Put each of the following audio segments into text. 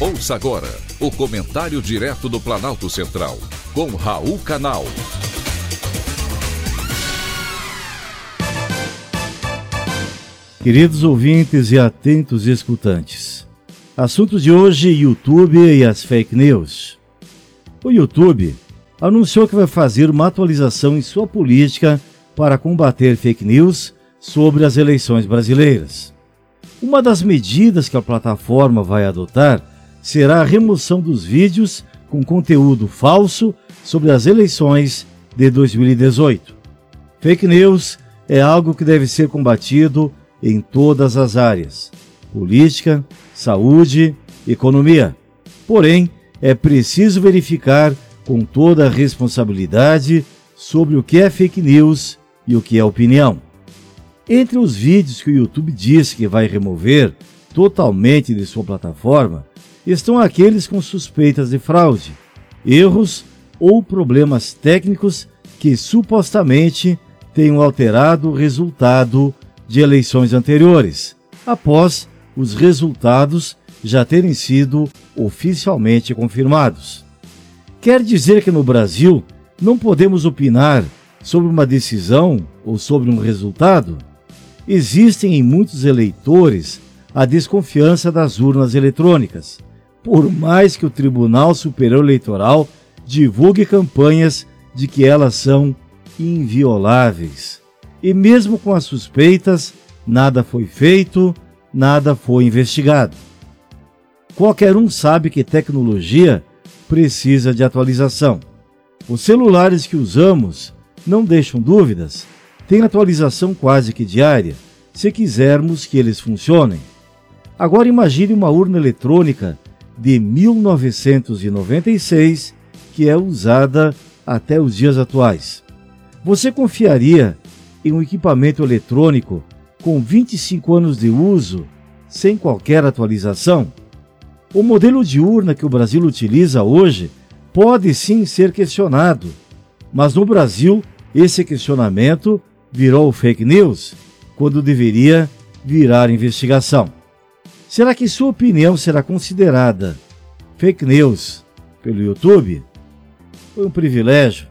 Ouça agora o comentário direto do Planalto Central, com Raul Canal. Queridos ouvintes e atentos escutantes, assunto de hoje: YouTube e as fake news. O YouTube anunciou que vai fazer uma atualização em sua política para combater fake news sobre as eleições brasileiras. Uma das medidas que a plataforma vai adotar será a remoção dos vídeos com conteúdo falso sobre as eleições de 2018. Fake news é algo que deve ser combatido em todas as áreas: política, saúde, economia. Porém, é preciso verificar com toda a responsabilidade sobre o que é fake news e o que é opinião. Entre os vídeos que o YouTube diz que vai remover totalmente de sua plataforma, estão aqueles com suspeitas de fraude, erros ou problemas técnicos que supostamente tenham alterado o resultado de eleições anteriores, após os resultados já terem sido oficialmente confirmados. Quer dizer que no Brasil não podemos opinar sobre uma decisão ou sobre um resultado? Existem em muitos eleitores a desconfiança das urnas eletrônicas por mais que o Tribunal Superior Eleitoral divulgue campanhas de que elas são invioláveis. E mesmo com as suspeitas, nada foi feito, nada foi investigado. Qualquer um sabe que tecnologia precisa de atualização. Os celulares que usamos não deixam dúvidas, têm atualização quase que diária, se quisermos que eles funcionem. Agora imagine uma urna eletrônica de 1996 que é usada até os dias atuais. Você confiaria em um equipamento eletrônico com 25 anos de uso sem qualquer atualização? O modelo de urna que o Brasil utiliza hoje pode sim ser questionado, mas no Brasil esse questionamento virou fake news quando deveria virar investigação. Será que sua opinião será considerada fake news pelo YouTube? Foi um privilégio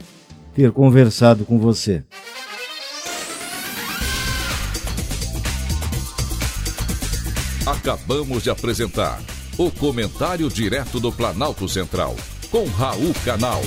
ter conversado com você. Acabamos de apresentar o Comentário Direto do Planalto Central, com Raul Canal.